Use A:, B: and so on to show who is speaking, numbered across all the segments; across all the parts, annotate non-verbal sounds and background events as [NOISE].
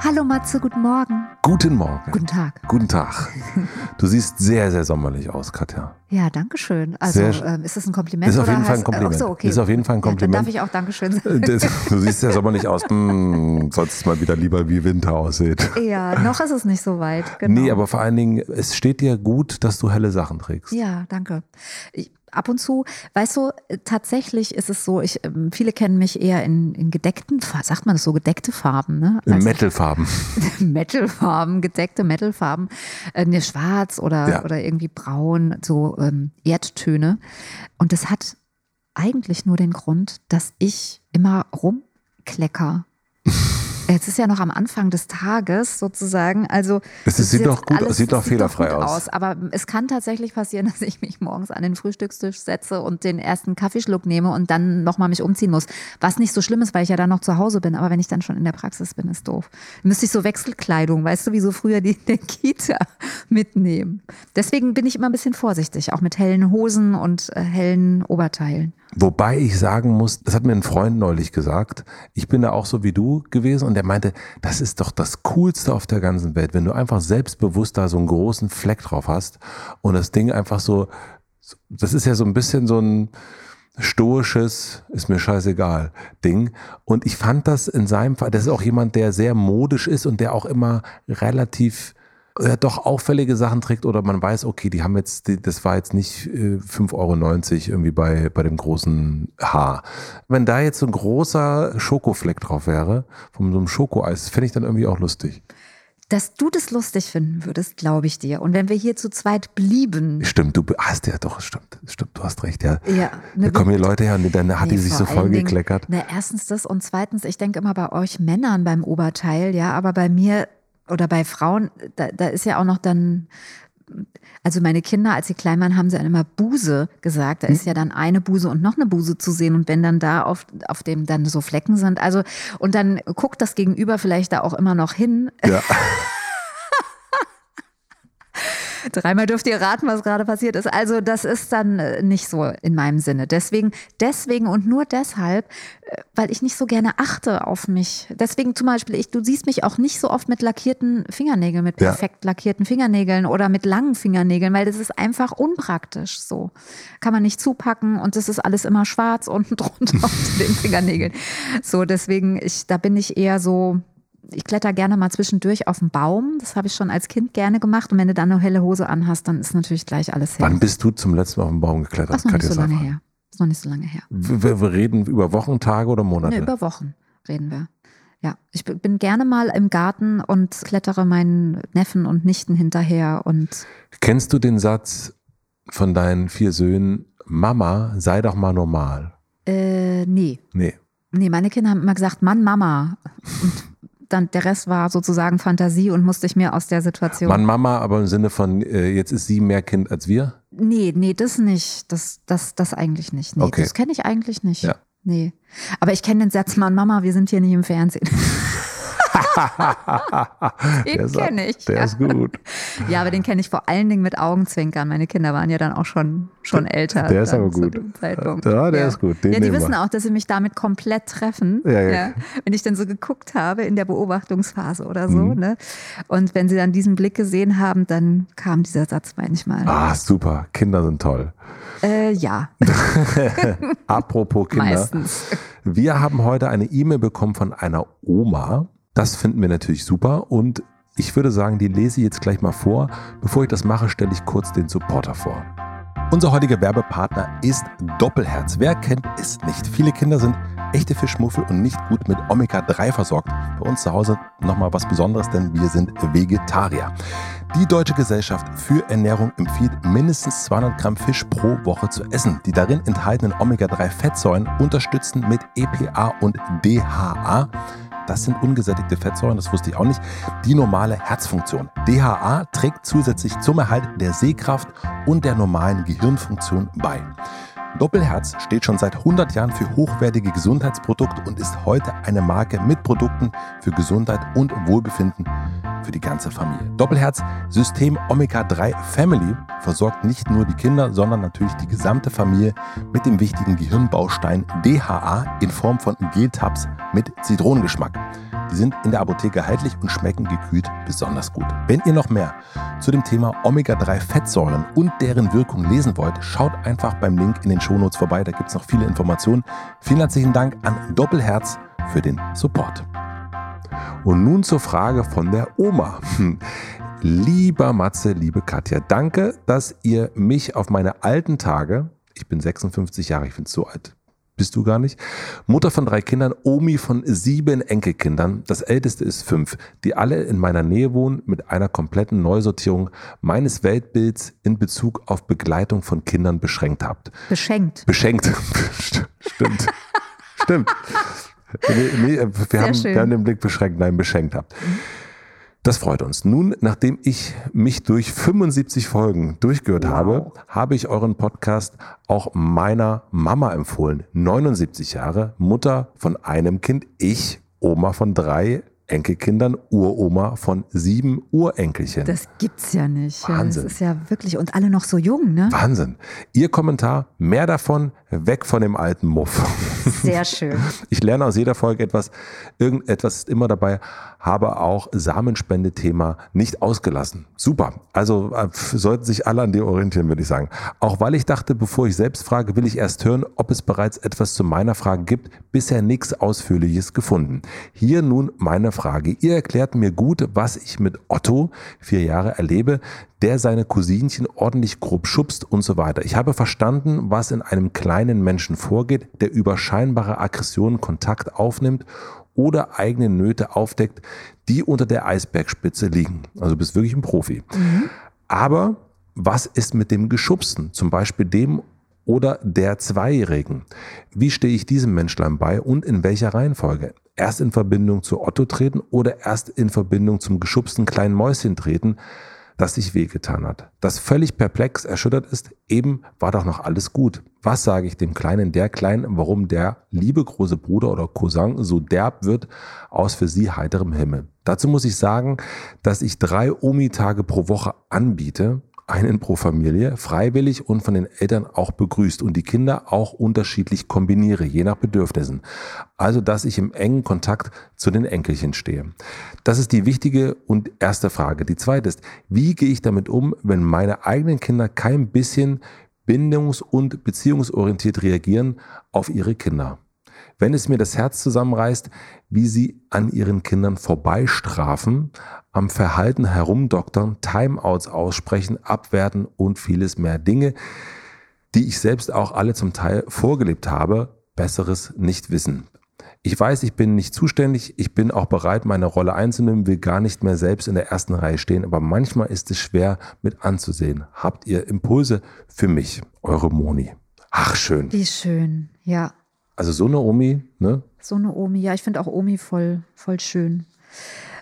A: Hallo Matze, guten Morgen.
B: Guten Morgen.
A: Guten Tag.
B: Guten Tag. Du siehst sehr, sehr sommerlich aus, Katja.
A: Ja, danke schön. Also ähm, ist das ein Kompliment?
B: Ist auf jeden Fall ein Kompliment. Äh, so, okay. Ist auf jeden Fall ein Kompliment.
A: Ja, dann darf ich auch Dankeschön [LAUGHS] sagen.
B: Du siehst ja sommerlich aus. Hm, sollst mal wieder lieber wie Winter aussieht.
A: Ja, noch ist es nicht so weit. Genau.
B: Nee, aber vor allen Dingen, es steht dir gut, dass du helle Sachen trägst.
A: Ja, danke. Ich, ab und zu, weißt du, tatsächlich ist es so, ich, ähm, viele kennen mich eher in, in gedeckten, sagt man das so, gedeckte Farben, ne?
B: In Metalfarben. [LAUGHS]
A: Metalfarben, gedeckte Metalfarben, ne, schwarz oder, ja. oder irgendwie braun, so ähm, Erdtöne. Und das hat eigentlich nur den Grund, dass ich immer rumklecker Jetzt ist ja noch am Anfang des Tages sozusagen. Also
B: es, es sieht doch gut, alles, sieht doch fehlerfrei aus. aus.
A: Aber es kann tatsächlich passieren, [LAUGHS] dass ich mich morgens an den Frühstückstisch setze und den ersten Kaffeeschluck nehme und dann nochmal mich umziehen muss. Was nicht so schlimm ist, weil ich ja dann noch zu Hause bin. Aber wenn ich dann schon in der Praxis bin, ist doof. Müsste ich so Wechselkleidung, weißt du, wie so früher die in [LAUGHS] der Kita mitnehmen. Deswegen bin ich immer ein bisschen vorsichtig, auch mit hellen Hosen und äh, hellen Oberteilen.
B: Wobei ich sagen muss, das hat mir ein Freund neulich gesagt, ich bin da auch so wie du gewesen und der meinte, das ist doch das Coolste auf der ganzen Welt, wenn du einfach selbstbewusst da so einen großen Fleck drauf hast und das Ding einfach so, das ist ja so ein bisschen so ein stoisches, ist mir scheißegal Ding. Und ich fand das in seinem Fall, das ist auch jemand, der sehr modisch ist und der auch immer relativ ja, doch auffällige Sachen trägt oder man weiß, okay, die haben jetzt, die, das war jetzt nicht äh, 5,90 Euro irgendwie bei, bei dem großen Haar. Wenn da jetzt so ein großer Schokofleck drauf wäre, von so einem Schokoeis, fände ich dann irgendwie auch lustig.
A: Dass du das lustig finden würdest, glaube ich dir. Und wenn wir hier zu zweit blieben.
B: Stimmt, du hast ja doch, stimmt, stimmt, du hast recht, ja. ja ne, da kommen hier Leute her und dann hat nee, die sich so voll gekleckert.
A: Na, erstens das und zweitens, ich denke immer bei euch Männern beim Oberteil, ja, aber bei mir oder bei Frauen, da, da ist ja auch noch dann, also meine Kinder, als sie klein waren, haben sie dann immer Buse gesagt. Da ist ja dann eine Buse und noch eine Buse zu sehen. Und wenn dann da auf, auf dem dann so Flecken sind, also, und dann guckt das Gegenüber vielleicht da auch immer noch hin. Ja. [LAUGHS] Dreimal dürft ihr raten, was gerade passiert ist. Also das ist dann äh, nicht so in meinem Sinne. Deswegen, deswegen und nur deshalb, äh, weil ich nicht so gerne achte auf mich. Deswegen zum Beispiel, ich, du siehst mich auch nicht so oft mit lackierten Fingernägeln, mit perfekt ja. lackierten Fingernägeln oder mit langen Fingernägeln, weil das ist einfach unpraktisch so. Kann man nicht zupacken und das ist alles immer schwarz unten [LAUGHS] drunter unter den Fingernägeln. So, deswegen, ich, da bin ich eher so, ich kletter gerne mal zwischendurch auf den Baum. Das habe ich schon als Kind gerne gemacht. Und wenn du dann eine helle Hose anhast, dann ist natürlich gleich alles
B: her. Wann bist du zum letzten Mal auf den Baum geklettert?
A: Das ist noch nicht so lange her. Ist noch nicht so lange her.
B: Wir, wir reden über Wochen, Tage oder Monate?
A: Nee, über Wochen reden wir. Ja, ich bin gerne mal im Garten und klettere meinen Neffen und Nichten hinterher und.
B: Kennst du den Satz von deinen vier Söhnen, Mama, sei doch mal normal?
A: Äh, nee.
B: Nee.
A: Nee, meine Kinder haben immer gesagt, Mann, Mama. Und dann der Rest war sozusagen Fantasie und musste ich mir aus der Situation.
B: Mann, Mama, aber im Sinne von, äh, jetzt ist sie mehr Kind als wir?
A: Nee, nee, das nicht. Das, das, das eigentlich nicht. Nee, okay. das kenne ich eigentlich nicht. Ja. Nee. Aber ich kenne den Satz, Mann, Mama, wir sind hier nicht im Fernsehen. [LAUGHS] [LAUGHS] den kenne ich.
B: Der ist gut.
A: Ja, aber den kenne ich vor allen Dingen mit Augenzwinkern. Meine Kinder waren ja dann auch schon, schon älter.
B: Der ist aber gut. Ja, der ja. ist gut.
A: Den ja, die wissen wir. auch, dass sie mich damit komplett treffen. Ja, ja. Wenn ich dann so geguckt habe in der Beobachtungsphase oder so. Mhm. Ne? Und wenn sie dann diesen Blick gesehen haben, dann kam dieser Satz manchmal.
B: Ah, super. Kinder sind toll.
A: Äh, ja. [LAUGHS]
B: Apropos Kinder.
A: Meistens.
B: Wir haben heute eine E-Mail bekommen von einer Oma, das finden wir natürlich super und ich würde sagen, die lese ich jetzt gleich mal vor. Bevor ich das mache, stelle ich kurz den Supporter vor. Unser heutiger Werbepartner ist Doppelherz. Wer kennt es nicht? Viele Kinder sind echte Fischmuffel und nicht gut mit Omega-3 versorgt. Bei uns zu Hause nochmal was Besonderes, denn wir sind Vegetarier. Die Deutsche Gesellschaft für Ernährung empfiehlt mindestens 200 Gramm Fisch pro Woche zu essen. Die darin enthaltenen Omega-3-Fettsäuren unterstützen mit EPA und DHA das sind ungesättigte Fettsäuren, das wusste ich auch nicht, die normale Herzfunktion. DHA trägt zusätzlich zum Erhalt der Sehkraft und der normalen Gehirnfunktion bei. Doppelherz steht schon seit 100 Jahren für hochwertige Gesundheitsprodukte und ist heute eine Marke mit Produkten für Gesundheit und Wohlbefinden für die ganze Familie. Doppelherz System Omega 3 Family versorgt nicht nur die Kinder, sondern natürlich die gesamte Familie mit dem wichtigen Gehirnbaustein DHA in Form von Geltabs mit Zitronengeschmack. Die sind in der Apotheke erhältlich und schmecken gekühlt besonders gut. Wenn ihr noch mehr zu dem Thema Omega-3-Fettsäuren und deren Wirkung lesen wollt, schaut einfach beim Link in den Shownotes vorbei. Da gibt es noch viele Informationen. Vielen herzlichen Dank an Doppelherz für den Support. Und nun zur Frage von der Oma. Lieber Matze, liebe Katja, danke, dass ihr mich auf meine alten Tage, ich bin 56 Jahre, ich es so alt, bist du gar nicht. Mutter von drei Kindern, Omi von sieben Enkelkindern, das älteste ist fünf, die alle in meiner Nähe wohnen, mit einer kompletten Neusortierung meines Weltbilds in Bezug auf Begleitung von Kindern beschränkt habt.
A: Beschenkt.
B: Beschenkt. [LAUGHS] Stimmt. Stimmt. [LAUGHS] Nee, nee, wir, haben, wir haben den Blick beschränkt, nein, beschenkt habt. Mhm. Das freut uns. Nun, nachdem ich mich durch 75 Folgen durchgehört wow. habe, habe ich euren Podcast auch meiner Mama empfohlen. 79 Jahre, Mutter von einem Kind, ich, Oma von drei, Enkelkindern, Uroma von sieben Urenkelchen.
A: Das gibt's ja nicht. Wahnsinn. Das ist ja wirklich, und alle noch so jung, ne?
B: Wahnsinn. Ihr Kommentar, mehr davon, weg von dem alten Muff.
A: Sehr schön. [LAUGHS]
B: Ich lerne aus jeder Folge etwas. Irgendetwas ist immer dabei, habe auch Samenspendethema nicht ausgelassen. Super. Also äh, sollten sich alle an dir orientieren, würde ich sagen. Auch weil ich dachte, bevor ich selbst frage, will ich erst hören, ob es bereits etwas zu meiner Frage gibt. Bisher nichts Ausführliches gefunden. Hier nun meine Frage. Ihr erklärt mir gut, was ich mit Otto, vier Jahre, erlebe, der seine Cousinchen ordentlich grob schubst und so weiter. Ich habe verstanden, was in einem kleinen Menschen vorgeht, der über scheinbare Aggressionen Kontakt aufnimmt oder eigene Nöte aufdeckt, die unter der Eisbergspitze liegen. Also du bist wirklich ein Profi. Mhm. Aber was ist mit dem Geschubsten, zum Beispiel dem oder der Zweijährigen? Wie stehe ich diesem Menschlein bei und in welcher Reihenfolge? erst in Verbindung zu Otto treten oder erst in Verbindung zum geschubsten kleinen Mäuschen treten, das sich wehgetan hat. Das völlig perplex erschüttert ist, eben war doch noch alles gut. Was sage ich dem Kleinen, der Kleinen, warum der liebe große Bruder oder Cousin so derb wird aus für sie heiterem Himmel? Dazu muss ich sagen, dass ich drei Omi-Tage pro Woche anbiete einen pro Familie, freiwillig und von den Eltern auch begrüßt und die Kinder auch unterschiedlich kombiniere, je nach Bedürfnissen. Also, dass ich im engen Kontakt zu den Enkelchen stehe. Das ist die wichtige und erste Frage. Die zweite ist, wie gehe ich damit um, wenn meine eigenen Kinder kein bisschen bindungs- und beziehungsorientiert reagieren auf ihre Kinder? Wenn es mir das Herz zusammenreißt, wie sie an ihren Kindern vorbeistrafen, am Verhalten herumdoktern, Timeouts aussprechen, abwerten und vieles mehr Dinge, die ich selbst auch alle zum Teil vorgelebt habe, besseres nicht wissen. Ich weiß, ich bin nicht zuständig, ich bin auch bereit, meine Rolle einzunehmen, will gar nicht mehr selbst in der ersten Reihe stehen, aber manchmal ist es schwer mit anzusehen. Habt ihr Impulse für mich? Eure Moni. Ach, schön.
A: Wie schön, ja.
B: Also so eine Omi, ne?
A: So eine Omi, ja, ich finde auch Omi voll, voll schön.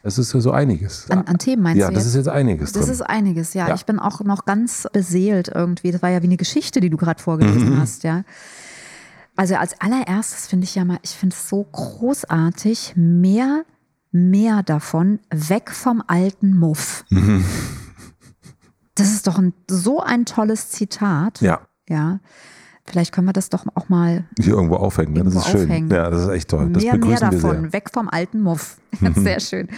B: Es ist ja so einiges.
A: An, an Themen meinst
B: ja,
A: du?
B: Ja, das ist jetzt einiges.
A: Das
B: drin.
A: ist einiges, ja. ja. Ich bin auch noch ganz beseelt irgendwie. Das war ja wie eine Geschichte, die du gerade vorgelesen mhm. hast, ja. Also als allererstes finde ich ja mal, ich finde es so großartig, mehr, mehr davon, weg vom alten Muff. Mhm. Das ist doch ein, so ein tolles Zitat.
B: Ja.
A: Ja. Vielleicht können wir das doch auch mal
B: hier irgendwo aufhängen. Ne?
A: Irgendwo
B: das ist
A: aufhängen.
B: schön. Ja, das ist echt toll. Das
A: mehr, mehr davon, weg vom alten Muff. [LAUGHS] Sehr schön.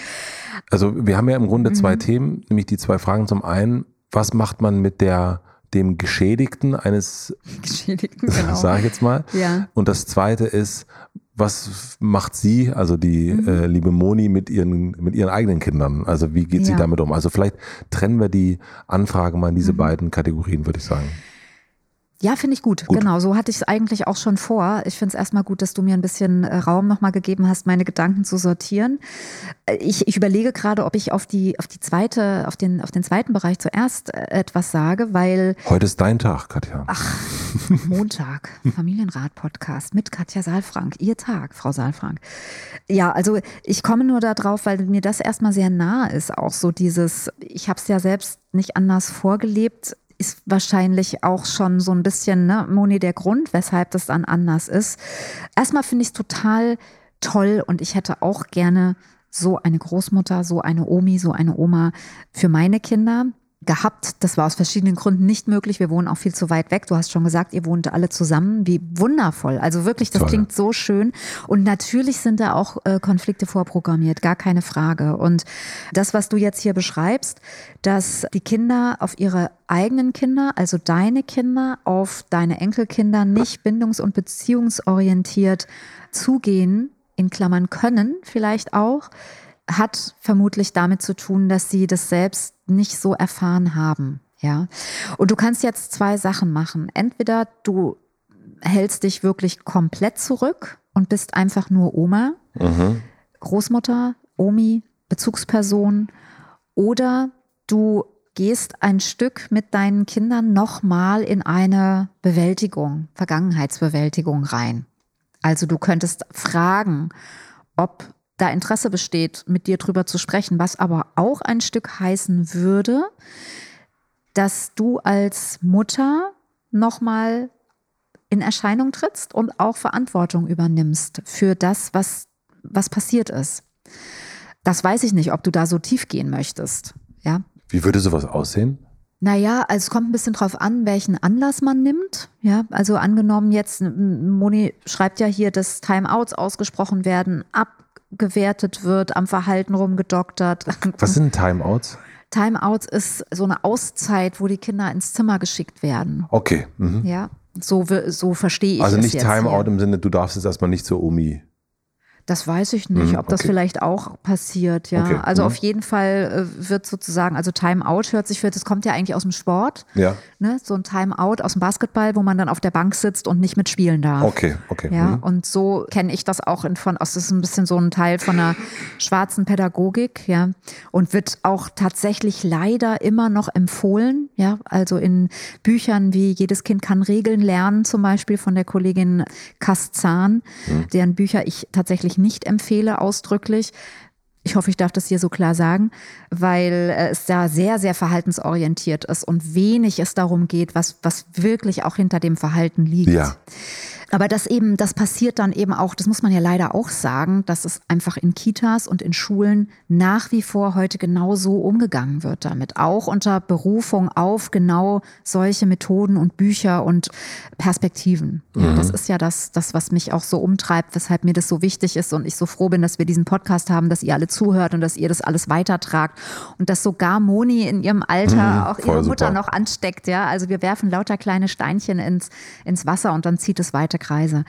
B: Also wir haben ja im Grunde zwei mhm. Themen, nämlich die zwei Fragen. Zum einen, was macht man mit der dem Geschädigten eines [LAUGHS]
A: Geschädigten, genau. [LAUGHS]
B: sage ich jetzt mal.
A: Ja.
B: Und das zweite ist, was macht sie, also die mhm. äh, liebe Moni, mit ihren, mit ihren eigenen Kindern? Also wie geht ja. sie damit um? Also vielleicht trennen wir die Anfrage mal in diese mhm. beiden Kategorien, würde ich sagen.
A: Ja, finde ich gut. gut. Genau, so hatte ich es eigentlich auch schon vor. Ich finde es erstmal gut, dass du mir ein bisschen äh, Raum nochmal gegeben hast, meine Gedanken zu sortieren. Äh, ich, ich überlege gerade, ob ich auf die, auf die zweite, auf den, auf den zweiten Bereich zuerst äh, etwas sage, weil.
B: Heute ist dein Tag, Katja.
A: Ach, Montag, [LAUGHS] Familienrat-Podcast mit Katja Saalfrank. Ihr Tag, Frau Saalfrank. Ja, also ich komme nur darauf, weil mir das erstmal sehr nah ist, auch so dieses, ich habe es ja selbst nicht anders vorgelebt ist wahrscheinlich auch schon so ein bisschen, ne, Moni, der Grund, weshalb das dann anders ist. Erstmal finde ich es total toll und ich hätte auch gerne so eine Großmutter, so eine Omi, so eine Oma für meine Kinder gehabt. Das war aus verschiedenen Gründen nicht möglich. Wir wohnen auch viel zu weit weg. Du hast schon gesagt, ihr wohnt alle zusammen. Wie wundervoll. Also wirklich, das Toll. klingt so schön. Und natürlich sind da auch äh, Konflikte vorprogrammiert, gar keine Frage. Und das, was du jetzt hier beschreibst, dass die Kinder auf ihre eigenen Kinder, also deine Kinder, auf deine Enkelkinder nicht bindungs- und beziehungsorientiert zugehen, in Klammern können vielleicht auch, hat vermutlich damit zu tun, dass sie das selbst nicht so erfahren haben. Ja. Und du kannst jetzt zwei Sachen machen. Entweder du hältst dich wirklich komplett zurück und bist einfach nur Oma, mhm. Großmutter, Omi, Bezugsperson, oder du gehst ein Stück mit deinen Kindern nochmal in eine Bewältigung, Vergangenheitsbewältigung rein. Also du könntest fragen, ob da Interesse besteht, mit dir drüber zu sprechen, was aber auch ein Stück heißen würde, dass du als Mutter nochmal in Erscheinung trittst und auch Verantwortung übernimmst für das, was, was passiert ist. Das weiß ich nicht, ob du da so tief gehen möchtest. Ja.
B: Wie würde sowas aussehen?
A: Naja, also es kommt ein bisschen drauf an, welchen Anlass man nimmt. Ja, also angenommen jetzt, Moni schreibt ja hier, dass Timeouts ausgesprochen werden, abgewertet wird, am Verhalten rumgedoktert. [LAUGHS]
B: Was sind Timeouts?
A: Timeouts ist so eine Auszeit, wo die Kinder ins Zimmer geschickt werden.
B: Okay.
A: Mhm. Ja, so, so verstehe ich
B: also
A: es.
B: Also nicht Timeout im Sinne, du darfst jetzt erstmal nicht zur Omi.
A: Das weiß ich nicht, mhm, ob das vielleicht auch passiert, ja. Okay. Also mhm. auf jeden Fall äh, wird sozusagen, also Timeout hört sich für, das kommt ja eigentlich aus dem Sport.
B: Ja.
A: Ne? So ein Timeout aus dem Basketball, wo man dann auf der Bank sitzt und nicht mitspielen darf.
B: Okay, okay.
A: Ja, mhm. und so kenne ich das auch in von, das ist ein bisschen so ein Teil von einer schwarzen Pädagogik, ja. Und wird auch tatsächlich leider immer noch empfohlen, ja. Also in Büchern wie Jedes Kind kann Regeln lernen, zum Beispiel von der Kollegin Kastzahn, mhm. deren Bücher ich tatsächlich nicht empfehle, ausdrücklich. Ich hoffe, ich darf das hier so klar sagen, weil äh, es da sehr, sehr verhaltensorientiert ist und wenig es darum geht, was, was wirklich auch hinter dem Verhalten liegt.
B: Ja.
A: Aber das eben, das passiert dann eben auch, das muss man ja leider auch sagen, dass es einfach in Kitas und in Schulen nach wie vor heute genau so umgegangen wird damit. Auch unter Berufung auf genau solche Methoden und Bücher und Perspektiven. Mhm. Das ist ja das, das, was mich auch so umtreibt, weshalb mir das so wichtig ist und ich so froh bin, dass wir diesen Podcast haben, dass ihr alle zuhört und dass ihr das alles weitertragt und dass sogar Moni in ihrem Alter mhm, auch ihre Mutter super. noch ansteckt. Ja, also wir werfen lauter kleine Steinchen ins, ins Wasser und dann zieht es weiter Kreise.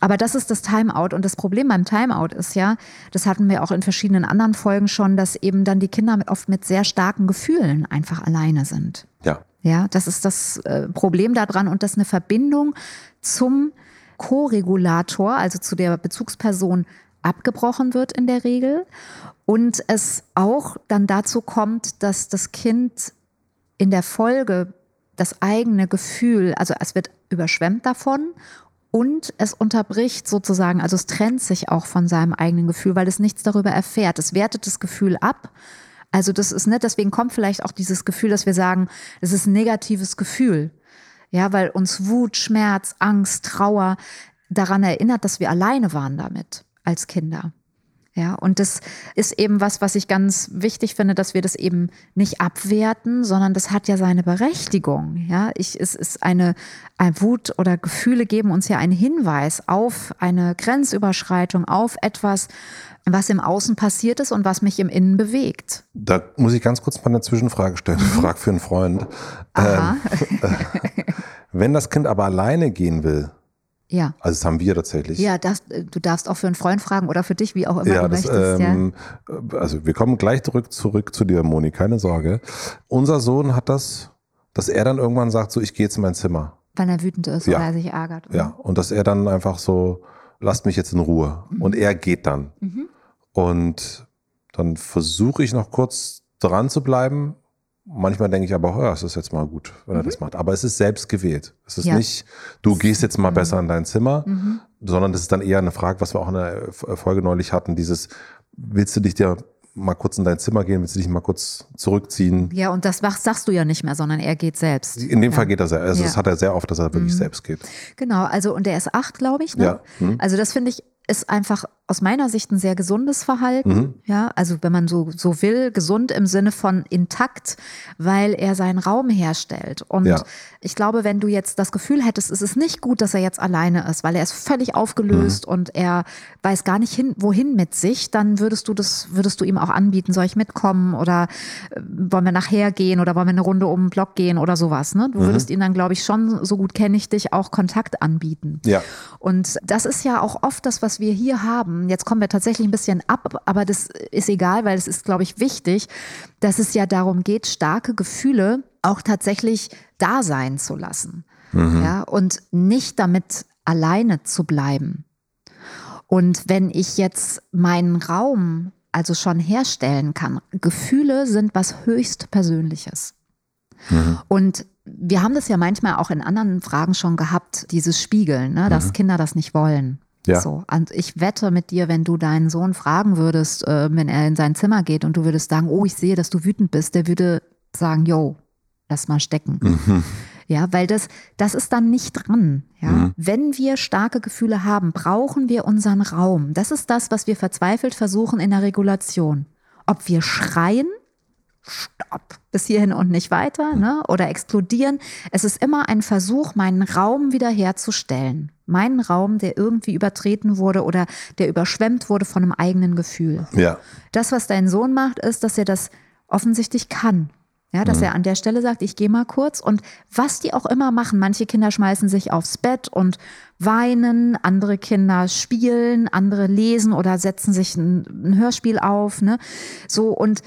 A: Aber das ist das Timeout. Und das Problem beim Timeout ist ja, das hatten wir auch in verschiedenen anderen Folgen schon, dass eben dann die Kinder oft mit sehr starken Gefühlen einfach alleine sind.
B: Ja.
A: Ja, das ist das äh, Problem daran und dass eine Verbindung zum Co-Regulator, also zu der Bezugsperson, abgebrochen wird in der Regel. Und es auch dann dazu kommt, dass das Kind in der Folge das eigene Gefühl, also es wird überschwemmt davon und es unterbricht sozusagen, also es trennt sich auch von seinem eigenen Gefühl, weil es nichts darüber erfährt. Es wertet das Gefühl ab. Also das ist nicht, deswegen kommt vielleicht auch dieses Gefühl, dass wir sagen, es ist ein negatives Gefühl. Ja, weil uns Wut, Schmerz, Angst, Trauer daran erinnert, dass wir alleine waren damit als Kinder. Ja, und das ist eben was, was ich ganz wichtig finde, dass wir das eben nicht abwerten, sondern das hat ja seine Berechtigung. Ja, ich, es ist eine, eine Wut oder Gefühle geben uns ja einen Hinweis auf eine Grenzüberschreitung, auf etwas, was im Außen passiert ist und was mich im Innen bewegt.
B: Da muss ich ganz kurz mal eine Zwischenfrage stellen. Mhm. Frag für einen Freund. Aha. Ähm, [LAUGHS] wenn das Kind aber alleine gehen will,
A: ja.
B: Also das haben wir tatsächlich.
A: Ja, das, du darfst auch für einen Freund fragen oder für dich, wie auch immer
B: ja,
A: du
B: das,
A: möchtest.
B: Ähm, ja. Also wir kommen gleich zurück, zurück zu dir, Moni, keine Sorge. Unser Sohn hat das, dass er dann irgendwann sagt, so ich gehe jetzt in mein Zimmer.
A: Weil er wütend ist
B: Ja.
A: oder er sich ärgert.
B: Ja, und dass er dann einfach so, lasst mich jetzt in Ruhe. Und er geht dann.
A: Mhm.
B: Und dann versuche ich noch kurz dran zu bleiben. Manchmal denke ich aber, oh, ja, es ist jetzt mal gut, wenn er das macht. Aber es ist selbst gewählt. Es ist
A: Mhm. Ja. Mhm.
B: nicht, du gehst jetzt mal besser in dein Zimmer, sondern das ist dann eher eine Frage, was wir auch in der äh, Folge neulich hatten, dieses, willst du dich dir mal kurz in dein Zimmer gehen, willst du dich mal kurz zurückziehen?
A: Ja, und das machst, sagst du ja nicht mehr, sondern er geht selbst.
B: In dem
A: ja.
B: Fall geht er sehr, also
A: Ja.
B: das hat er sehr oft, dass er wirklich selbst geht.
A: Genau, also und er ist acht, glaube ich. Ne?
B: Ja. Mhm.
A: Also das finde ich ist einfach aus meiner Sicht ein sehr gesundes Verhalten.
B: Mhm.
A: Ja, also wenn man so, so will, gesund im Sinne von intakt, weil er seinen Raum herstellt. Und
B: Ja.
A: ich glaube, wenn du jetzt das Gefühl hättest, es ist nicht gut, dass er jetzt alleine ist, weil er ist völlig aufgelöst
B: Mhm.
A: und er weiß gar nicht hin, wohin mit sich, dann würdest du das, würdest du ihm auch anbieten, soll ich mitkommen oder äh, wollen wir nachher gehen oder wollen wir eine Runde um den Block gehen oder sowas. Ne? Du
B: Mhm.
A: würdest ihm dann, glaube ich, schon, so gut kenne ich dich, auch Kontakt anbieten.
B: Ja.
A: Und das ist ja auch oft das, was wir hier haben. Jetzt kommen wir tatsächlich ein bisschen ab, aber das ist egal, weil es ist, glaube ich, wichtig, dass es ja darum geht, starke Gefühle auch tatsächlich da sein zu lassen. Ja, und nicht damit alleine zu bleiben. Und wenn ich jetzt meinen Raum also schon herstellen kann, Gefühle sind was höchst Persönliches. Und wir haben das ja manchmal auch in anderen Fragen schon gehabt, dieses Spiegeln, ne, dass Kinder das nicht wollen.
B: Ja.
A: So. Und ich wette mit dir, wenn du deinen Sohn fragen würdest, äh, wenn er in sein Zimmer geht und du würdest sagen, oh, ich sehe, dass du wütend bist, der würde sagen, yo, lass mal stecken. Ja, weil das, das ist dann nicht dran. Ja? Wenn wir starke Gefühle haben, brauchen wir unseren Raum. Das ist das, was wir verzweifelt versuchen in der Regulation. Ob wir schreien, stopp, bis hierhin und nicht weiter, ne? oder explodieren. Es ist immer ein Versuch, meinen Raum wiederherzustellen. Meinen Raum, der irgendwie übertreten wurde oder der überschwemmt wurde von einem eigenen Gefühl.
B: Ja.
A: Das, was dein Sohn macht, ist, dass er das offensichtlich kann. Ja, dass er an der Stelle sagt, ich gehe mal kurz und was die auch immer machen. Manche Kinder schmeißen sich aufs Bett und weinen, andere Kinder spielen, andere lesen oder setzen sich ein, ein Hörspiel auf. Ne? So und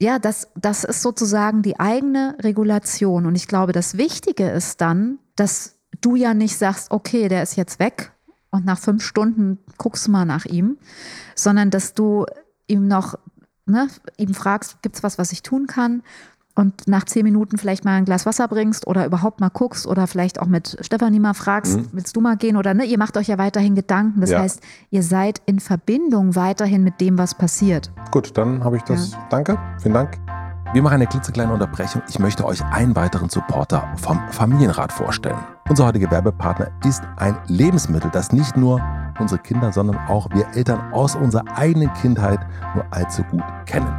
A: ja, das, das ist sozusagen die eigene Regulation. Und ich glaube, das Wichtige ist dann, dass du ja nicht sagst, okay, der ist jetzt weg und nach fünf Stunden guckst du mal nach ihm, sondern dass du ihm noch, ne, ihm fragst, gibt's was, was ich tun kann? Und nach zehn Minuten vielleicht mal ein Glas Wasser bringst oder überhaupt mal guckst oder vielleicht auch mit Stefanie mal fragst, willst du mal gehen oder ne, ihr macht euch ja weiterhin Gedanken. Das
B: Ja.
A: heißt, ihr seid in Verbindung weiterhin mit dem, was passiert.
B: Gut, dann habe ich das. Danke, vielen Dank. Wir machen eine klitzekleine Unterbrechung. Ich möchte euch einen weiteren Supporter vom Familienrat vorstellen. Unser heutiger Werbepartner ist ein Lebensmittel, das nicht nur unsere Kinder, sondern auch wir Eltern aus unserer eigenen Kindheit nur allzu gut kennen.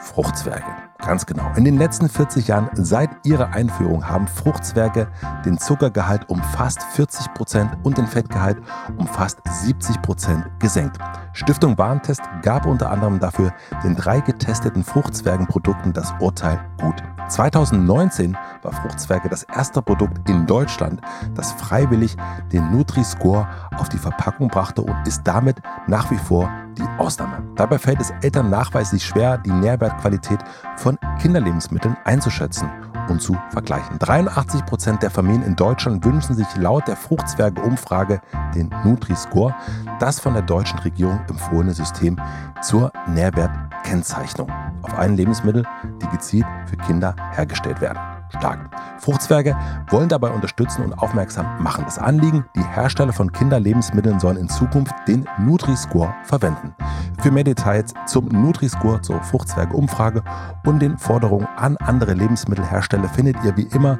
B: Fruchtzwerge. Ganz genau. In den letzten 40 Jahren seit ihrer Einführung haben Fruchtzwerge den Zuckergehalt um fast 40 Prozent und den Fettgehalt um fast 70 Prozent gesenkt. Stiftung Warentest gab unter anderem dafür den drei getesteten Fruchtzwergenprodukten das Urteil gut. 2019 war Fruchtzwerge das erste Produkt in Deutschland, das freiwillig den Nutri-Score auf die Verpackung brachte und ist damit nach wie vor die Ausnahme. Dabei fällt es Eltern nachweislich schwer, die Nährwertqualität von Kinderlebensmitteln einzuschätzen und zu vergleichen. 83 Prozent der Familien in Deutschland wünschen sich laut der Fruchtzwerge-Umfrage den Nutri-Score, das von der deutschen Regierung empfohlene System zur Nährwertkennzeichnung auf allen Lebensmitteln, die gezielt für Kinder hergestellt werden. Stark. Fruchtzwerge wollen dabei unterstützen und aufmerksam machen. Das Anliegen, die Hersteller von Kinderlebensmitteln sollen in Zukunft den Nutri-Score verwenden. Für mehr Details zum Nutri-Score, zur Fruchtzwerge-Umfrage und den Forderungen an andere Lebensmittelhersteller findet ihr wie immer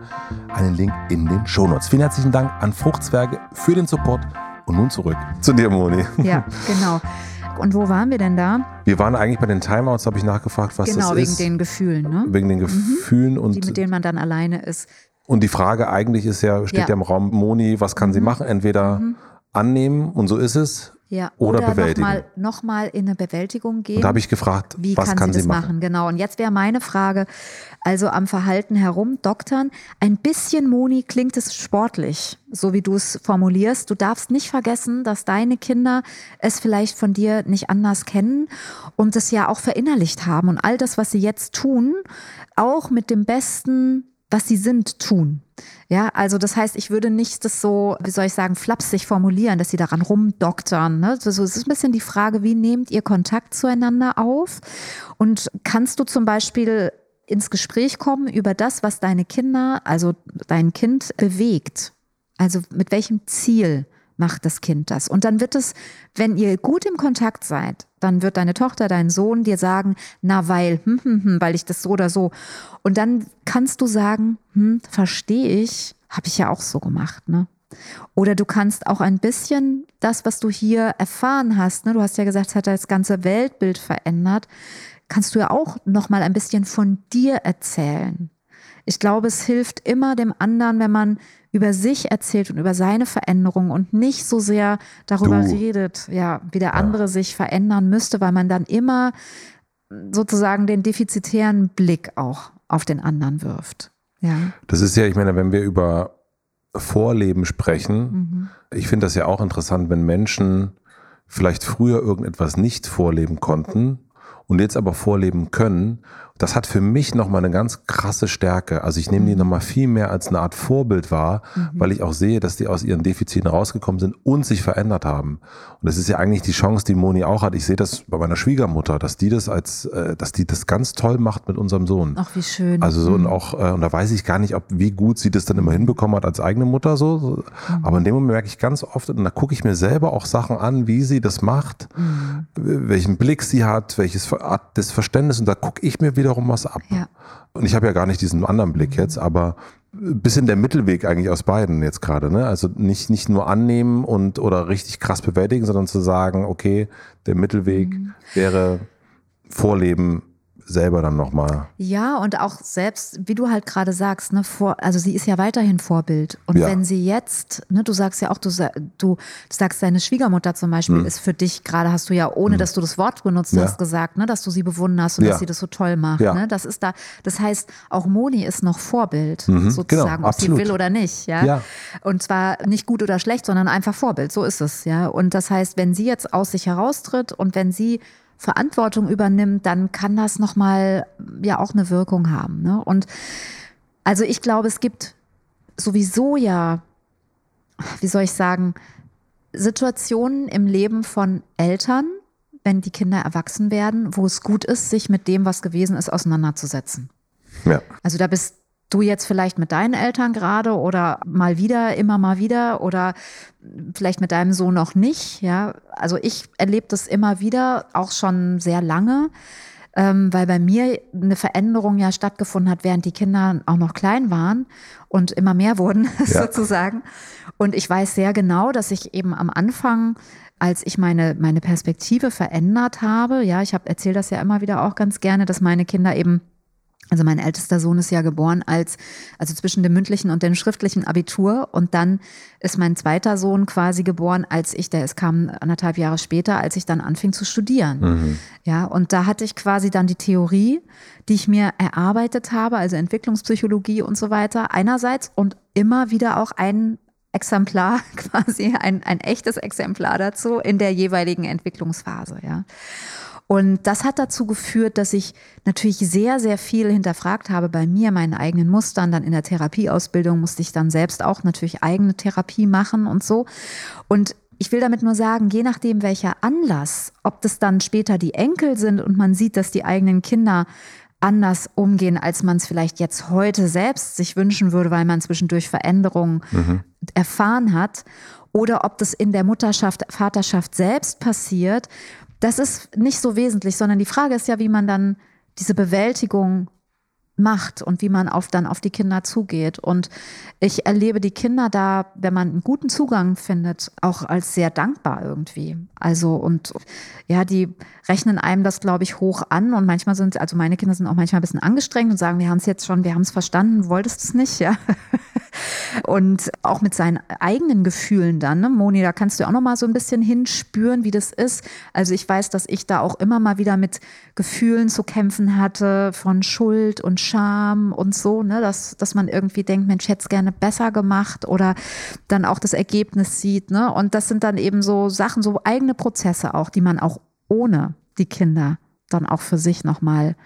B: einen Link in den Shownotes. Vielen herzlichen Dank an Fruchtzwerge für den Support und nun zurück zu dir, Moni.
A: Ja, genau. Und wo waren wir denn da?
B: Wir waren eigentlich bei den Timeouts, habe ich nachgefragt, was
A: genau,
B: das
A: wegen
B: ist.
A: den Gefühlen, ne?
B: wegen den Gefühlen
A: Die,
B: und
A: mit denen man dann alleine ist.
B: Und die Frage eigentlich ist ja, steht
A: Ja. Mhm.
B: ja, im Raum, Moni, was kann sie machen? Entweder annehmen und so ist es.
A: Ja.
B: Oder
A: Oder
B: bewältigen.
A: nochmal noch mal in eine Bewältigung gehen.
B: Und da habe ich gefragt,
A: Wie
B: was
A: kann,
B: kann,
A: sie das
B: machen?
A: machen? Genau. Und jetzt wäre meine Frage, also am Verhalten herum, Doktern, ein bisschen, Moni, klingt es sportlich, so wie du es formulierst. Du darfst nicht vergessen, dass deine Kinder es vielleicht von dir nicht anders kennen und es ja auch verinnerlicht haben und all das, was sie jetzt tun, auch mit dem Besten, was sie sind, tun. Ja, also das heißt, ich würde nicht das so, wie soll ich sagen, flapsig formulieren, dass sie daran rumdoktern. Ne? So, es ist ein bisschen die Frage, wie nehmt ihr Kontakt zueinander auf? Und kannst du zum Beispiel ins Gespräch kommen über das, was deine Kinder, also dein Kind bewegt? Also mit welchem Ziel macht das Kind das? Und dann wird es, wenn ihr gut im Kontakt seid, dann wird deine Tochter, dein Sohn dir sagen, na weil, hm, hm, hm, weil ich das so oder so. Und dann kannst du sagen, hm, verstehe ich, habe ich ja auch so gemacht, ne? Oder du kannst auch ein bisschen das, was du hier erfahren hast, ne, du hast ja gesagt, es hat das ganze Weltbild verändert, kannst du ja auch noch mal ein bisschen von dir erzählen. Ich glaube, es hilft immer dem anderen, wenn man über sich erzählt und über seine Veränderung und nicht so sehr darüber du. redet, ja, wie der andere ja. sich verändern müsste, weil man dann immer sozusagen den defizitären Blick auch auf den anderen wirft. Ja.
B: Das ist ja, ich meine, wenn wir über Vorleben sprechen, mhm. ich finde das ja auch interessant, wenn Menschen vielleicht früher irgendetwas nicht vorleben konnten und jetzt aber vorleben können das hat für mich nochmal eine ganz krasse Stärke. Also ich nehme die mhm. nochmal viel mehr als eine Art Vorbild wahr, mhm. weil ich auch sehe, dass die aus ihren Defiziten rausgekommen sind und sich verändert haben. Und das ist ja eigentlich die Chance, die Moni auch hat. Ich sehe das bei meiner Schwiegermutter, dass die das als, äh, dass die das ganz toll macht mit unserem Sohn.
A: Ach, wie schön.
B: Also so mhm. und auch, äh, und da weiß ich gar nicht, ob wie gut sie das dann immer hinbekommen hat als eigene Mutter so. Mhm. Aber in dem Moment merke ich ganz oft, und da gucke ich mir selber auch Sachen an, wie sie das macht, mhm. welchen Blick sie hat, welches Art des Verständnisses. Und da gucke ich mir wieder wiederum was ab. Ja. Und ich habe ja gar nicht diesen anderen Blick jetzt, aber ein bisschen der Mittelweg eigentlich aus beiden jetzt gerade. Ne? Also nicht, nicht nur annehmen und oder richtig krass bewältigen, sondern zu sagen, okay, der Mittelweg mhm. wäre Vorleben selber dann nochmal.
A: Ja, und auch selbst, wie du halt gerade sagst, ne, vor, also sie ist ja weiterhin Vorbild. Und ja. wenn sie jetzt, ne, du sagst ja auch, du, du sagst, deine Schwiegermutter zum Beispiel mhm. ist für dich, gerade hast du ja, ohne mhm. dass du das Wort benutzt ja. hast, gesagt, ne, dass du sie bewunderst und ja. dass sie das so toll macht. Ne? Das ist da, das heißt, auch Moni ist noch Vorbild, mhm. sozusagen, genau, ob sie will oder nicht. Ja? ja. Und zwar nicht gut oder schlecht, sondern einfach Vorbild. So ist es, ja. Und das heißt, wenn sie jetzt aus sich heraustritt und wenn sie Verantwortung übernimmt, dann kann das nochmal ja auch eine Wirkung haben. Ne? Und also ich glaube, es gibt sowieso ja, wie soll ich sagen, Situationen im Leben von Eltern, wenn die Kinder erwachsen werden, wo es gut ist, sich mit dem, was gewesen ist, auseinanderzusetzen. Ja. Also da bist du jetzt vielleicht mit deinen Eltern gerade oder mal wieder, immer mal wieder oder vielleicht mit deinem Sohn noch nicht. Ja, also ich erlebe das immer wieder, auch schon sehr lange, ähm, weil bei mir eine Veränderung ja stattgefunden hat, während die Kinder auch noch klein waren und immer mehr wurden [LAUGHS] ja. sozusagen. Und ich weiß sehr genau, dass ich eben am Anfang als ich meine, meine Perspektive verändert habe, ja, ich habe erzähle das ja immer wieder auch ganz gerne, dass meine Kinder eben also mein ältester Sohn ist ja geboren als, also zwischen dem mündlichen und dem schriftlichen Abitur. Und dann ist mein zweiter Sohn quasi geboren, als ich, der es kam anderthalb Jahre später, als ich dann anfing zu studieren. Mhm. Ja, und da hatte ich quasi dann die Theorie, die ich mir erarbeitet habe, also Entwicklungspsychologie und so weiter, einerseits und immer wieder auch ein Exemplar, [LAUGHS] quasi ein, ein echtes Exemplar dazu in der jeweiligen Entwicklungsphase, ja. Und das hat dazu geführt, dass ich natürlich sehr, sehr viel hinterfragt habe bei mir, meinen eigenen Mustern. Dann in der Therapieausbildung musste ich dann selbst auch natürlich eigene Therapie machen und so. Und ich will damit nur sagen, je nachdem welcher Anlass, ob das dann später die Enkel sind und man sieht, dass die eigenen Kinder anders umgehen, als man es vielleicht jetzt heute selbst sich wünschen würde, weil man zwischendurch Veränderungen mhm. erfahren hat, oder ob das in der Mutterschaft, Vaterschaft selbst passiert, das ist nicht so wesentlich, sondern die Frage ist ja, wie man dann diese Bewältigung macht und wie man auf, dann auf die Kinder zugeht. Und ich erlebe die Kinder da, wenn man einen guten Zugang findet, auch als sehr dankbar irgendwie. Also und ja, die rechnen einem das, glaube ich, hoch an und manchmal sind, also meine Kinder sind auch manchmal ein bisschen angestrengt und sagen, wir haben es jetzt schon, wir haben es verstanden, wolltest es nicht, ja. Und auch mit seinen eigenen Gefühlen dann, ne? Moni, da kannst du auch noch mal so ein bisschen hinspüren, wie das ist. Also ich weiß, dass ich da auch immer mal wieder mit Gefühlen zu kämpfen hatte von Schuld und Scham und so, ne, dass, dass man irgendwie denkt, Mensch, hätte es gerne besser gemacht oder dann auch das Ergebnis sieht, ne? Und das sind dann eben so Sachen, so eigene Prozesse auch, die man auch ohne die Kinder dann auch für sich nochmal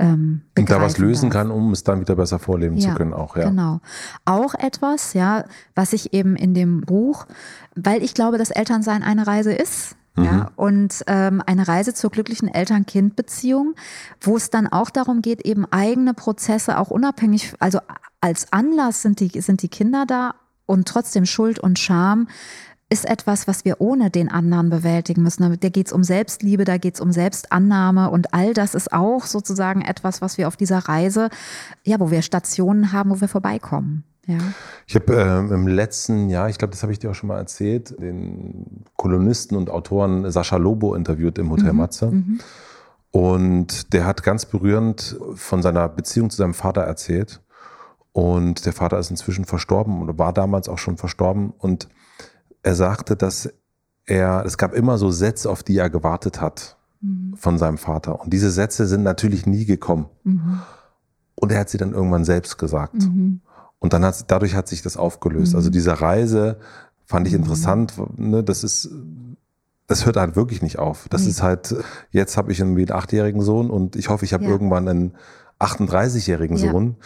A: ähm,
B: Und da was
A: begreifen
B: lösen
A: darf.
B: kann, um es dann wieder besser vorleben zu können auch, ja.
A: Genau. Auch etwas, ja, was ich eben in dem Buch, weil ich glaube, dass Elternsein eine Reise ist.
B: Mhm.
A: Ja, und ähm, eine Reise zur glücklichen Eltern-Kind-Beziehung, wo es dann auch darum geht, eben eigene Prozesse auch unabhängig, also als Anlass sind die, sind die Kinder da und trotzdem Schuld und Scham ist etwas, was wir ohne den anderen bewältigen müssen. Da geht es um Selbstliebe, da geht es um Selbstannahme und all das ist auch sozusagen etwas, was wir auf dieser Reise, ja, wo wir Stationen haben, wo wir vorbeikommen. Ja.
B: Ich habe ähm, im letzten Jahr, ich glaube, das habe ich dir auch schon mal erzählt, den Kolumnisten und Autoren Sascha Lobo interviewt im Hotel Matze. Und der hat ganz berührend von seiner Beziehung zu seinem Vater erzählt. Und der Vater ist inzwischen verstorben oder war damals auch schon verstorben. Und er sagte, dass er, es gab immer so Sätze, auf die er gewartet hat von seinem Vater. Und diese Sätze sind natürlich nie gekommen. Und er hat sie dann irgendwann selbst gesagt. Und dann hat dadurch hat sich das aufgelöst. Also diese Reise fand ich interessant. Ne, das ist, das hört halt wirklich nicht auf. Das
A: Nee.
B: ist halt, jetzt habe ich irgendwie einen achtjährigen Sohn und ich hoffe, ich habe
A: Ja.
B: irgendwann einen 38-jährigen
A: Ja.
B: Sohn.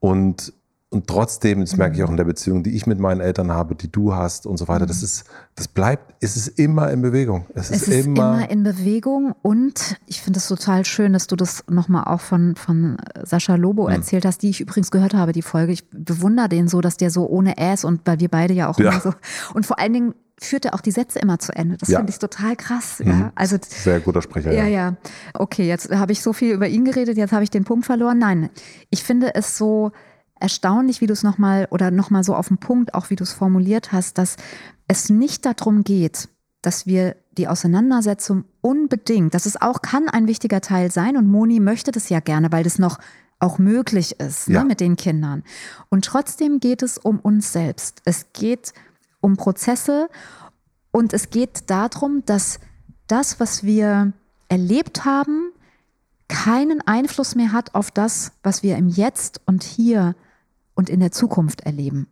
B: Und, und trotzdem, das merke ich auch in der Beziehung, die ich mit meinen Eltern habe, die du hast und so weiter, das ist, das bleibt, es ist immer in Bewegung. Es,
A: Es
B: ist,
A: ist
B: immer,
A: immer, in Bewegung und ich finde es total schön, dass du das nochmal auch von, von Sascha Lobo
B: Hm.
A: erzählt hast, die ich übrigens gehört habe, die Folge. Ich bewundere den so, dass der so ohne Äs und weil wir beide ja auch
B: Ja.
A: immer so und vor allen Dingen führt er auch die Sätze immer zu Ende. Das
B: Ja.
A: finde ich total krass.
B: Mhm.
A: Ja. Also
B: sehr guter Sprecher.
A: ja, ja. Okay, jetzt habe ich so viel über ihn geredet, jetzt habe ich den Punkt verloren. Nein, ich finde es so erstaunlich, wie du es nochmal oder nochmal so auf den Punkt, auch wie du es formuliert hast, dass es nicht darum geht, dass wir die Auseinandersetzung unbedingt, das ist auch, kann ein wichtiger Teil sein und Moni möchte das ja gerne, weil das noch auch möglich ist
B: Ja.
A: ne, mit den Kindern. Und trotzdem geht es um uns selbst. Es geht um Prozesse und es geht darum, dass das, was wir erlebt haben, keinen Einfluss mehr hat auf das, was wir im Jetzt und hier und in der Zukunft erleben.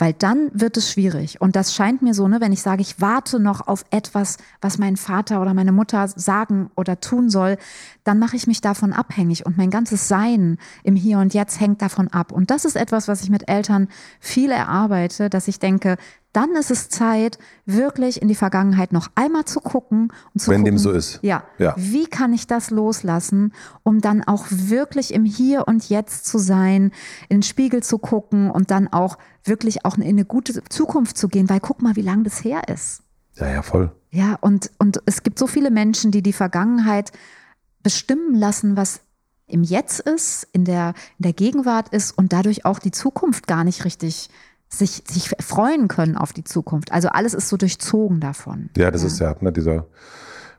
A: Weil dann wird es schwierig. Und das scheint mir so, ne, wenn ich sage, ich warte noch auf etwas, was mein Vater oder meine Mutter sagen oder tun soll, dann mache ich mich davon abhängig und mein ganzes Sein im Hier und Jetzt hängt davon ab. Und das ist etwas, was ich mit Eltern viel erarbeite, dass ich denke, dann ist es Zeit, wirklich in die Vergangenheit noch einmal zu gucken und zu
B: Wenn
A: gucken,
B: dem so ist.
A: Ja,
B: Ja.
A: wie kann ich das loslassen, um dann auch wirklich im Hier und Jetzt zu sein, in den Spiegel zu gucken und dann auch wirklich auch in eine gute Zukunft zu gehen, weil guck mal, wie lange das her ist.
B: Ja, ja, voll.
A: Ja, und, und es gibt so viele Menschen, die die Vergangenheit bestimmen lassen, was im Jetzt ist, in der, in der Gegenwart ist und dadurch auch die Zukunft gar nicht richtig sich, sich freuen können auf die Zukunft. Also alles ist so durchzogen davon.
B: Ja, das ist ja ne, dieser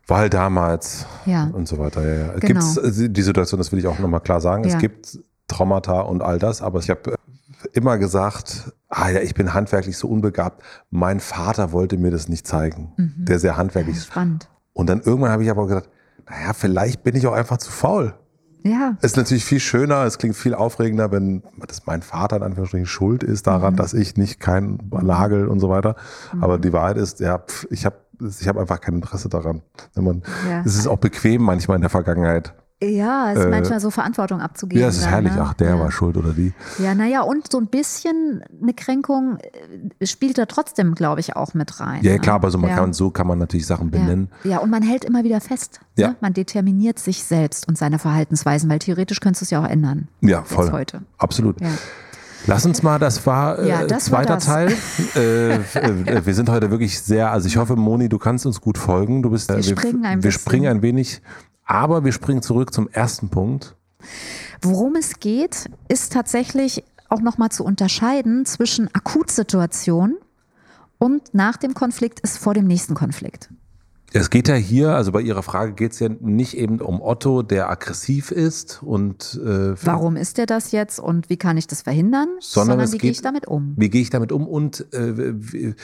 B: Wahl damals
A: Ja.
B: und so weiter. Ja, ja. Es
A: Genau.
B: gibt die Situation, das will ich auch nochmal klar sagen.
A: Ja.
B: Es gibt Traumata und all das, aber ich habe immer gesagt, ah ja, ich bin handwerklich so unbegabt. Mein Vater wollte mir das nicht zeigen, der sehr handwerklich ist.
A: Spannend.
B: Und dann irgendwann habe ich aber gesagt, naja, vielleicht bin ich auch einfach zu faul.
A: Ja,
B: Es ist natürlich viel schöner, es klingt viel aufregender, wenn das mein Vater in Anführungsstrichen schuld ist daran, dass ich nicht kein Nagel und so weiter. Aber die Wahrheit ist, ja, pf, ich habe ich hab einfach kein Interesse daran. Wenn man,
A: Ja.
B: Es ist auch bequem manchmal in der Vergangenheit.
A: Ja, es ist
B: Äh,
A: manchmal so Verantwortung abzugeben.
B: Ja, es ist
A: dann,
B: herrlich.
A: ne?
B: Ach, der
A: ja.
B: war schuld oder die.
A: Ja, naja, und so ein bisschen eine Kränkung äh, spielt da trotzdem, glaube ich, auch mit rein.
B: Ja,
A: ne?
B: klar, aber so, man
A: ja.
B: kann, so kann man natürlich Sachen benennen.
A: Ja. ja, und man hält immer wieder fest.
B: Ja.
A: Ne? Man determiniert sich selbst und seine Verhaltensweisen, weil theoretisch könntest du es ja auch ändern.
B: Ja, voll.
A: Heute.
B: Absolut.
A: Ja.
B: Lass uns mal, das war äh,
A: Ja, das war
B: zweiter
A: das.
B: Teil. äh, äh, wir sind heute wirklich sehr, also ich hoffe, Moni, du kannst uns gut folgen. Du bist, äh,
A: Wir springen ein
B: wir springen ein wenig, aber wir springen zurück zum ersten Punkt.
A: Worum es geht, ist tatsächlich auch nochmal zu unterscheiden zwischen Akutsituation und nach dem Konflikt ist vor dem nächsten Konflikt.
B: Es geht ja hier, also bei Ihrer Frage geht es ja nicht eben um Otto, der aggressiv ist und äh,
A: Warum ist der das jetzt und wie kann ich das verhindern?
B: Sondern es
A: wie gehe ich damit um?
B: wie gehe ich damit um und äh, wie,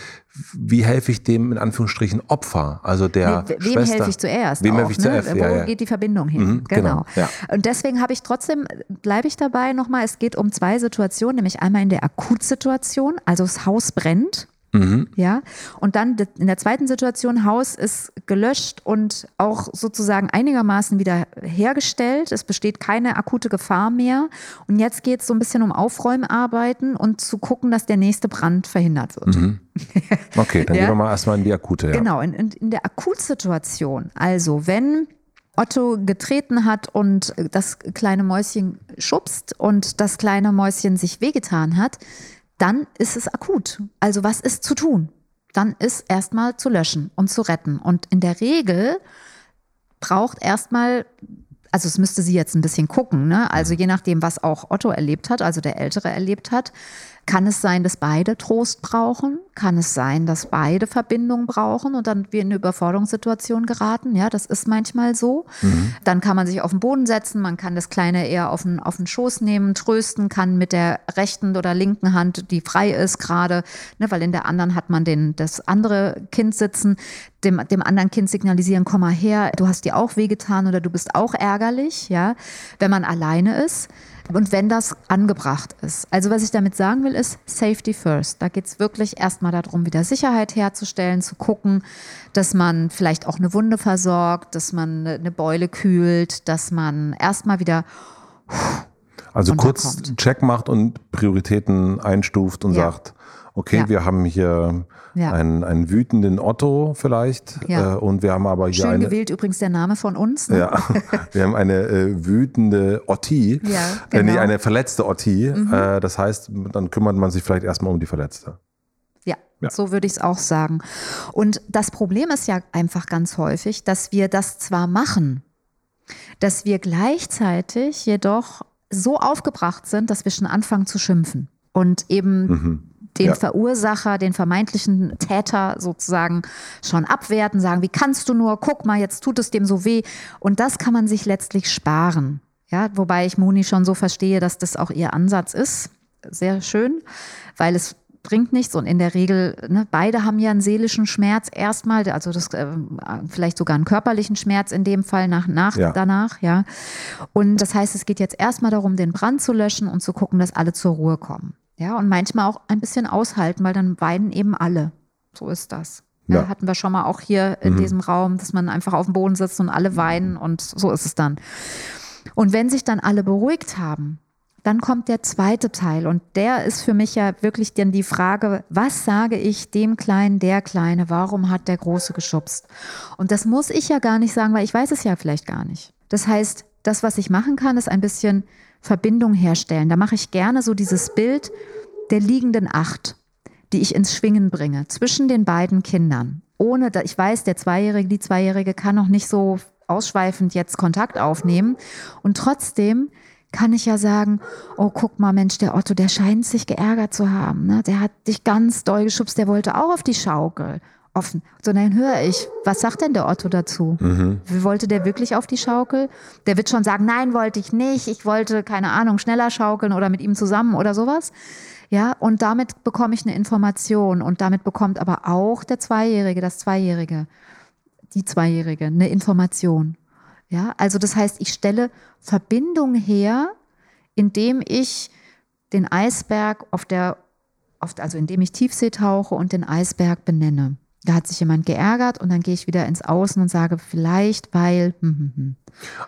B: wie helfe ich dem in Anführungsstrichen Opfer, also der
A: Nee, wem
B: Schwester.
A: helfe ich zuerst?
B: Wem
A: auch,
B: helfe ich
A: ne?
B: zuerst?
A: Wo
B: Ja, ja.
A: geht die Verbindung hin?
B: Mhm, genau, ja.
A: Und deswegen habe ich trotzdem, bleibe ich dabei nochmal, es geht um zwei Situationen, nämlich einmal in der Akutsituation, also das Haus brennt. Mhm. Ja, und dann in der zweiten Situation, Haus ist gelöscht und auch sozusagen einigermaßen wieder hergestellt. Es besteht keine akute Gefahr mehr. Und jetzt geht es so ein bisschen um Aufräumarbeiten und zu gucken, dass der nächste Brand verhindert wird.
B: Mhm. [LAUGHS] Okay, dann ja? gehen wir mal erstmal in die akute. Ja.
A: Genau, in, in, in der Akutsituation. Also, wenn Otto getreten hat und das kleine Mäuschen schubst und das kleine Mäuschen sich wehgetan hat, dann ist es akut. Also was ist zu tun? Dann ist erstmal zu löschen und zu retten. Und in der Regel braucht erstmal, also es müsste sie jetzt ein bisschen gucken, ne? Also je nachdem, was auch Otto erlebt hat, also der Ältere erlebt hat, kann es sein, dass beide Trost brauchen? Kann es sein, dass beide Verbindung brauchen und dann wir in eine Überforderungssituation geraten? Ja, das ist manchmal so. Mhm. Dann kann man sich auf den Boden setzen, man kann das Kleine eher auf den, auf den Schoß nehmen, trösten, kann mit der rechten oder linken Hand, die frei ist gerade, ne, weil in der anderen hat man den, das andere Kind sitzen, dem, dem anderen Kind signalisieren, komm mal her, du hast dir auch wehgetan oder du bist auch ärgerlich, ja, wenn man alleine ist. Und wenn das angebracht ist. Also was ich damit sagen will, ist Safety First. Da geht es wirklich erstmal darum, wieder Sicherheit herzustellen, zu gucken, dass man vielleicht auch eine Wunde versorgt, dass man eine Beule kühlt, dass man erstmal wieder
B: also kurz Check macht und Prioritäten einstuft und ja. sagt, okay, ja. wir haben hier ja. einen, einen wütenden Otto vielleicht ja. äh, und wir haben aber hier
A: Schön
B: eine,
A: gewählt übrigens der Name von uns. Ne?
B: Ja, [LAUGHS] wir haben eine äh, wütende Otti, ja, genau. äh, nee, genau. eine verletzte Otti. Mhm. Äh, das heißt, dann kümmert man sich vielleicht erstmal um die Verletzte.
A: Ja, ja. so würde ich es auch sagen. Und das Problem ist ja einfach ganz häufig, dass wir das zwar machen, dass wir gleichzeitig jedoch so aufgebracht sind, dass wir schon anfangen zu schimpfen und eben mhm den ja. Verursacher, den vermeintlichen Täter sozusagen schon abwerten, sagen, wie kannst du nur, guck mal, jetzt tut es dem so weh. Und das kann man sich letztlich sparen. Ja, wobei ich Moni schon so verstehe, dass das auch ihr Ansatz ist. Sehr schön, weil es bringt nichts und in der Regel, ne, beide haben ja einen seelischen Schmerz erstmal, also das, äh, vielleicht sogar einen körperlichen Schmerz in dem Fall nach, nach ja. danach, ja. Und das heißt, es geht jetzt erstmal darum, den Brand zu löschen und zu gucken, dass alle zur Ruhe kommen. Ja, und manchmal auch ein bisschen aushalten, weil dann weinen eben alle. So ist das. Ja. Ja, hatten wir schon mal auch hier in mhm. diesem Raum, dass man einfach auf dem Boden sitzt und alle weinen und so ist es dann. Und wenn sich dann alle beruhigt haben, dann kommt der zweite Teil und der ist für mich ja wirklich dann die Frage, was sage ich dem Kleinen, der Kleine, warum hat der Große geschubst? Und das muss ich ja gar nicht sagen, weil ich weiß es ja vielleicht gar nicht. Das heißt, das, was ich machen kann, ist ein bisschen Verbindung herstellen. Da mache ich gerne so dieses Bild der liegenden Acht, die ich ins Schwingen bringe zwischen den beiden Kindern. Ohne, ich weiß, der Zweijährige, die Zweijährige kann noch nicht so ausschweifend jetzt Kontakt aufnehmen. Und trotzdem kann ich ja sagen, oh, guck mal, Mensch, der Otto, der scheint sich geärgert zu haben. Ne? Der hat dich ganz doll geschubst, der wollte auch auf die Schaukel offen. Sondern höre ich, was sagt denn der Otto dazu? Mhm. Wollte der wirklich auf die Schaukel? Der wird schon sagen, nein, wollte ich nicht. Ich wollte, keine Ahnung, schneller schaukeln oder mit ihm zusammen oder sowas. Ja, und damit bekomme ich eine Information und damit bekommt aber auch der Zweijährige, das Zweijährige, die Zweijährige eine Information. Ja, also das heißt, ich stelle Verbindung her, indem ich den Eisberg auf der, auf, also indem ich Tiefsee tauche und den Eisberg benenne da hat sich jemand geärgert und dann gehe ich wieder ins Außen und sage vielleicht, weil. Hm, hm, hm.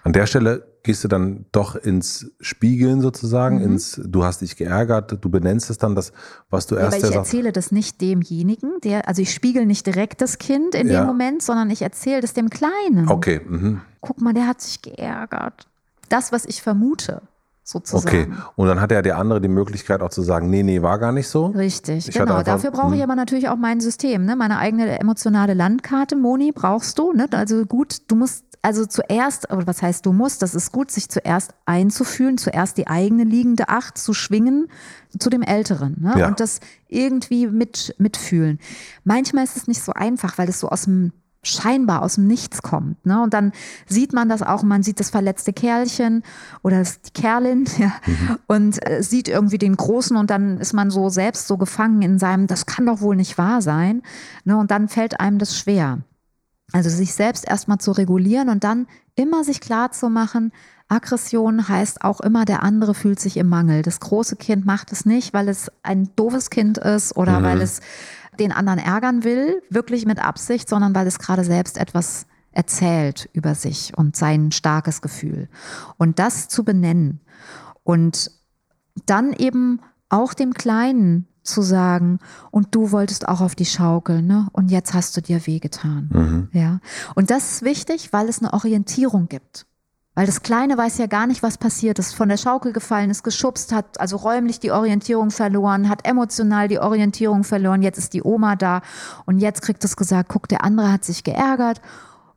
B: An der Stelle gehst du dann doch ins Spiegeln sozusagen, mhm. ins du hast dich geärgert, du benennst es dann, das, was du erst.
A: Ja, aber ich erzähle das nicht demjenigen, der, also ich spiegel nicht direkt das Kind in ja. dem Moment, sondern ich erzähle das dem Kleinen.
B: Okay. Mhm.
A: Guck mal, der hat sich geärgert. Das, was ich vermute sozusagen.
B: Okay, und dann hat ja der andere die Möglichkeit auch zu sagen, nee, nee, war gar nicht so.
A: Richtig, ich genau. Dafür brauche ich hm. aber natürlich auch mein System, ne? meine eigene emotionale Landkarte. Moni brauchst du, ne? also gut, du musst also zuerst, oder was heißt du musst, das ist gut, sich zuerst einzufühlen, zuerst die eigene liegende Acht zu schwingen zu dem Älteren ne? ja. und das irgendwie mit, mitfühlen. Manchmal ist es nicht so einfach, weil es so aus dem scheinbar aus dem Nichts kommt. Ne? Und dann sieht man das auch, man sieht das verletzte Kerlchen oder die Kerlin [LAUGHS] ja, mhm. und äh, sieht irgendwie den Großen und dann ist man so selbst so gefangen in seinem, das kann doch wohl nicht wahr sein. Ne? Und dann fällt einem das schwer. Also sich selbst erstmal zu regulieren und dann immer sich klar zu machen, Aggression heißt auch immer, der andere fühlt sich im Mangel. Das große Kind macht es nicht, weil es ein doofes Kind ist oder mhm. weil es den anderen ärgern will, wirklich mit Absicht, sondern weil es gerade selbst etwas erzählt über sich und sein starkes Gefühl. Und das zu benennen und dann eben auch dem Kleinen zu sagen, und du wolltest auch auf die Schaukel, ne? Und jetzt hast du dir wehgetan. Mhm. Ja. Und das ist wichtig, weil es eine Orientierung gibt. Weil das Kleine weiß ja gar nicht, was passiert ist. Von der Schaukel gefallen ist, geschubst, hat also räumlich die Orientierung verloren, hat emotional die Orientierung verloren. Jetzt ist die Oma da und jetzt kriegt es gesagt, guck, der andere hat sich geärgert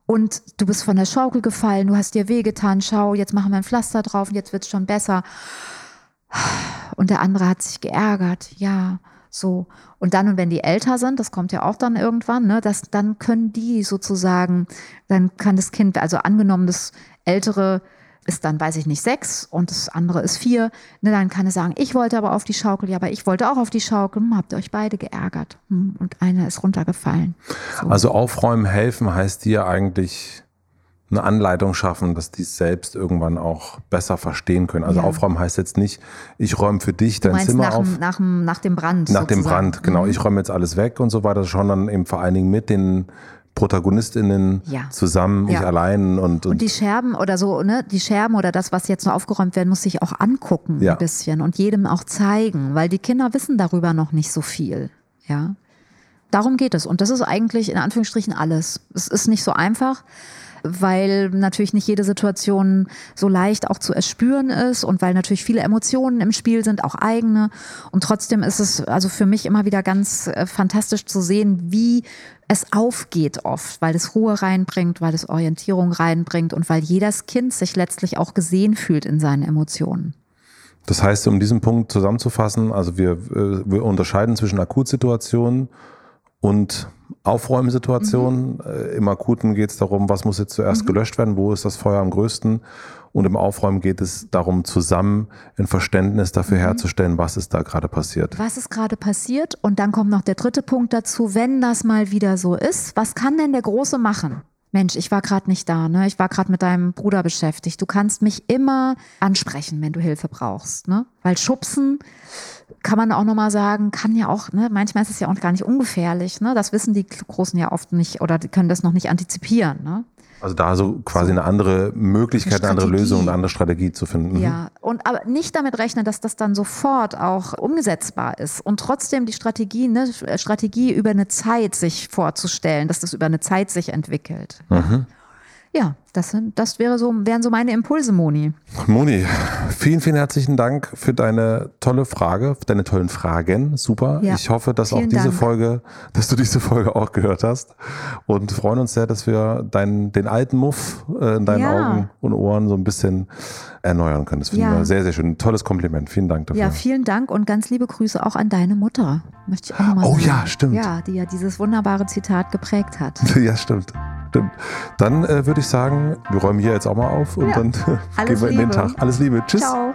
A: und du bist von der Schaukel gefallen, du hast dir wehgetan, schau, jetzt machen wir ein Pflaster drauf und jetzt es schon besser. Und der andere hat sich geärgert, ja, so. Und dann, und wenn die älter sind, das kommt ja auch dann irgendwann, ne, das, dann können die sozusagen, dann kann das Kind, also angenommen, das ältere ist dann, weiß ich nicht, sechs und das andere ist vier, ne, dann kann er sagen, ich wollte aber auf die Schaukel, ja, aber ich wollte auch auf die Schaukel, hm, habt ihr euch beide geärgert hm, und einer ist runtergefallen.
B: So. Also aufräumen, helfen heißt dir eigentlich eine Anleitung schaffen, dass die es selbst irgendwann auch besser verstehen können. Also ja. aufräumen heißt jetzt nicht, ich räume für dich dein Zimmer
A: nach,
B: auf.
A: Nach, nach dem Brand.
B: Nach sozusagen. dem Brand, genau. Mhm. Ich räume jetzt alles weg und so weiter. Schon dann eben vor allen Dingen mit den ProtagonistInnen ja. zusammen, ja. ich allein und,
A: und, und. die Scherben oder so, ne? Die Scherben oder das, was jetzt noch aufgeräumt werden muss, sich auch angucken ja. ein bisschen und jedem auch zeigen, weil die Kinder wissen darüber noch nicht so viel. Ja. Darum geht es. Und das ist eigentlich in Anführungsstrichen alles. Es ist nicht so einfach weil natürlich nicht jede Situation so leicht auch zu erspüren ist und weil natürlich viele Emotionen im Spiel sind, auch eigene. Und trotzdem ist es also für mich immer wieder ganz äh, fantastisch zu sehen, wie es aufgeht oft, weil es Ruhe reinbringt, weil es Orientierung reinbringt und weil jedes Kind sich letztlich auch gesehen fühlt in seinen Emotionen.
B: Das heißt, um diesen Punkt zusammenzufassen, also wir, äh, wir unterscheiden zwischen Akutsituationen und Aufräumsituation. Mhm. Äh, Im Akuten geht es darum, was muss jetzt zuerst mhm. gelöscht werden, wo ist das Feuer am größten. Und im Aufräumen geht es darum, zusammen ein Verständnis dafür mhm. herzustellen, was ist da gerade passiert.
A: Was ist gerade passiert? Und dann kommt noch der dritte Punkt dazu, wenn das mal wieder so ist, was kann denn der Große machen? Mensch, ich war gerade nicht da, ne? Ich war gerade mit deinem Bruder beschäftigt. Du kannst mich immer ansprechen, wenn du Hilfe brauchst, ne? Weil schubsen kann man auch nochmal sagen, kann ja auch, ne, manchmal ist es ja auch gar nicht ungefährlich, ne? Das wissen die Großen ja oft nicht oder die können das noch nicht antizipieren, ne?
B: Also da so quasi eine andere Möglichkeit, eine, eine andere Lösung, eine andere Strategie zu finden.
A: Mhm. Ja, und aber nicht damit rechnen, dass das dann sofort auch umgesetzbar ist und trotzdem die Strategie, ne, Strategie über eine Zeit sich vorzustellen, dass das über eine Zeit sich entwickelt. Mhm. Ja, das, sind, das wäre so, wären so meine Impulse, Moni.
B: Moni, vielen, vielen herzlichen Dank für deine tolle Frage, für deine tollen Fragen. Super. Ja, ich hoffe, dass auch diese Dank. Folge, dass du diese Folge auch gehört hast. Und freuen uns sehr, dass wir deinen, den alten Muff äh, in deinen ja. Augen und Ohren so ein bisschen erneuern können. Das finden ja. wir sehr, sehr schön. Ein tolles Kompliment. Vielen Dank dafür.
A: Ja, vielen Dank und ganz liebe Grüße auch an deine Mutter. Möchte ich auch nochmal
B: oh,
A: sagen.
B: Ja, stimmt.
A: Ja, die ja dieses wunderbare Zitat geprägt hat. [LAUGHS]
B: ja, stimmt. Stimmt. Dann äh, würde ich sagen, wir räumen hier jetzt auch mal auf und ja. dann [LAUGHS] gehen wir in den Tag. Alles Liebe. Tschüss. Ciao.